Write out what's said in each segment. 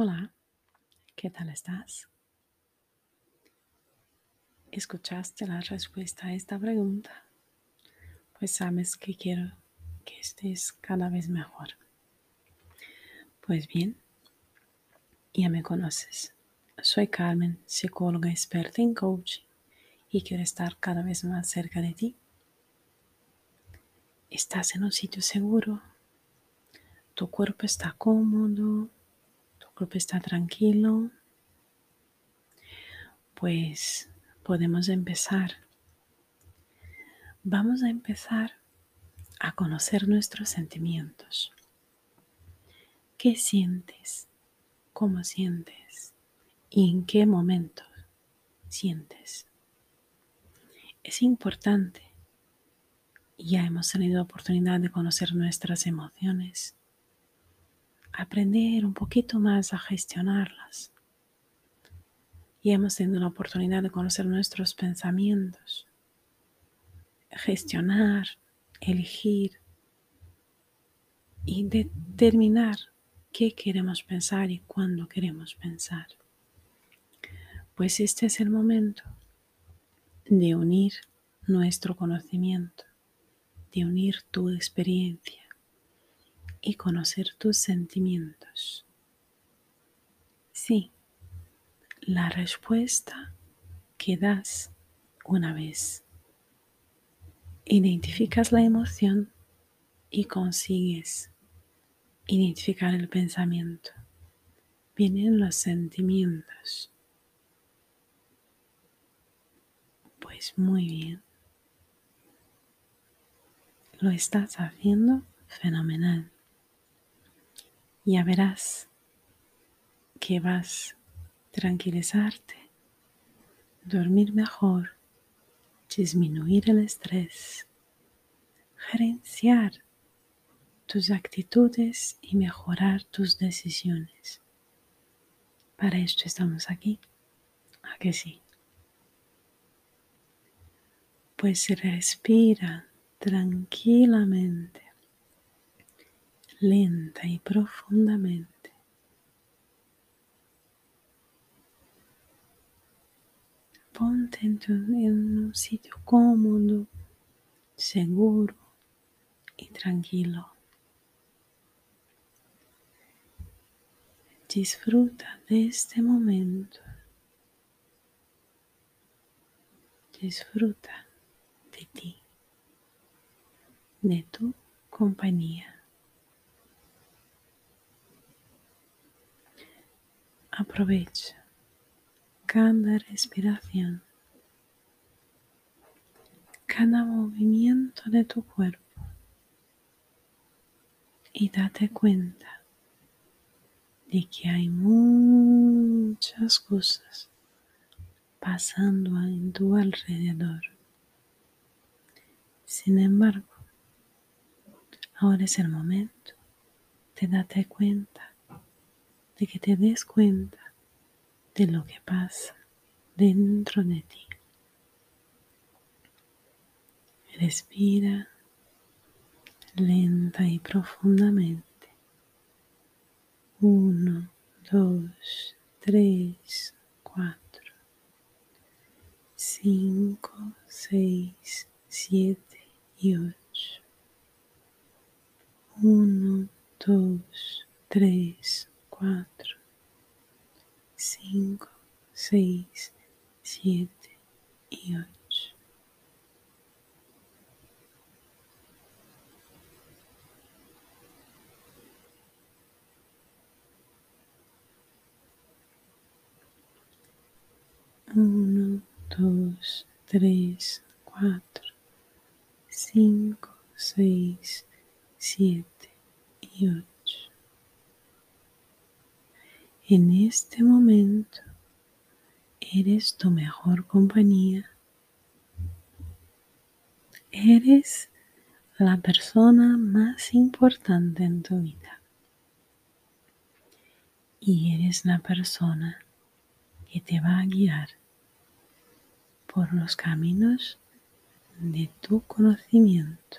Hola, ¿qué tal estás? ¿Escuchaste la respuesta a esta pregunta? Pues sabes que quiero que estés cada vez mejor. Pues bien, ya me conoces. Soy Carmen, psicóloga experta en coaching y quiero estar cada vez más cerca de ti. Estás en un sitio seguro, tu cuerpo está cómodo, cuerpo está tranquilo. Pues podemos empezar. Vamos a empezar a conocer nuestros sentimientos. ¿Qué sientes? ¿Cómo sientes? ¿Y en qué momento sientes? Es importante. Ya hemos tenido oportunidad de conocer nuestras emociones, aprender un poquito más a gestionarlas. Y hemos tenido la oportunidad de conocer nuestros pensamientos, gestionar, elegir y determinar qué queremos pensar y cuándo queremos pensar. Pues este es el momento de unir nuestro conocimiento, de unir tu experiencia y conocer tus sentimientos. Sí, la respuesta que das una vez. Identificas la emoción y consigues identificar el pensamiento. Vienen los sentimientos. Pues muy bien. Lo estás haciendo fenomenal. Ya verás que vas a tranquilizarte, dormir mejor, disminuir el estrés, gerenciar tus actitudes y mejorar tus decisiones. Para esto estamos aquí. ¿A que sí? Pues respira tranquilamente, lenta y profundamente. Ponte en, en un sitio cómodo, seguro y tranquilo. Disfruta de este momento. Disfruta de ti, de tu compañía. Aprovecha. Cada respiración, cada movimiento de tu cuerpo. Y date cuenta de que hay muchas cosas pasando en tu alrededor. Sin embargo, ahora es el momento de darte cuenta, de que te des cuenta de lo que pasa dentro de ti. Respira lenta y profundamente. Uno, dos, tres, cuatro, cinco, seis, siete y ocho. Uno, dos, tres, cuatro, cinco, seis, siete y ocho. Uno, dos, tres, cuatro, cinco, seis, siete y ocho. En este momento eres tu mejor compañía. Eres la persona más importante en tu vida. Y eres la persona que te va a guiar por los caminos de tu conocimiento,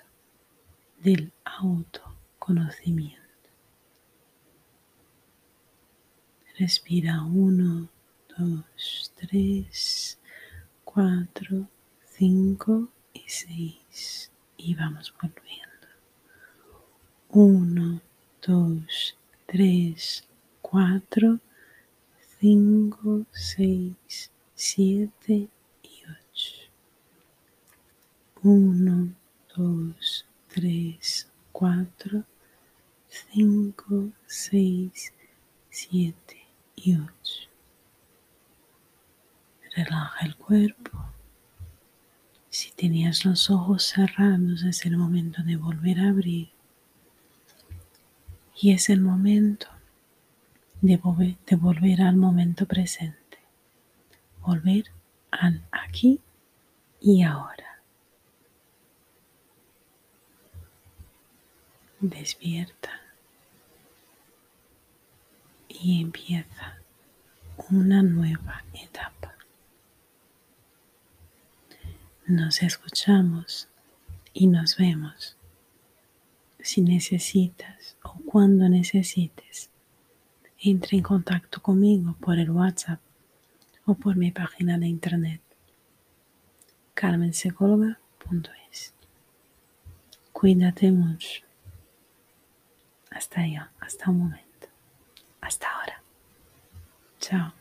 del autoconocimiento. Respira uno, dos, tres, cuatro, cinco y seis. Y vamos volviendo. Uno, dos, tres, cuatro, cinco, seis, siete y ocho. Uno, dos, tres, cuatro, cinco, seis, siete Relaja el cuerpo. Si tenías los ojos cerrados es el momento de volver a abrir. Y es el momento de volver, de volver al momento presente. Volver al aquí y ahora. Despierta y empieza una nueva etapa. Nos escuchamos y nos vemos. Si necesitas o cuando necesites, entre en contacto conmigo por el WhatsApp o por mi página de internet carmensecóloga.es. Cuídate mucho. Hasta allá, hasta un momento. Hasta ahora. Chao.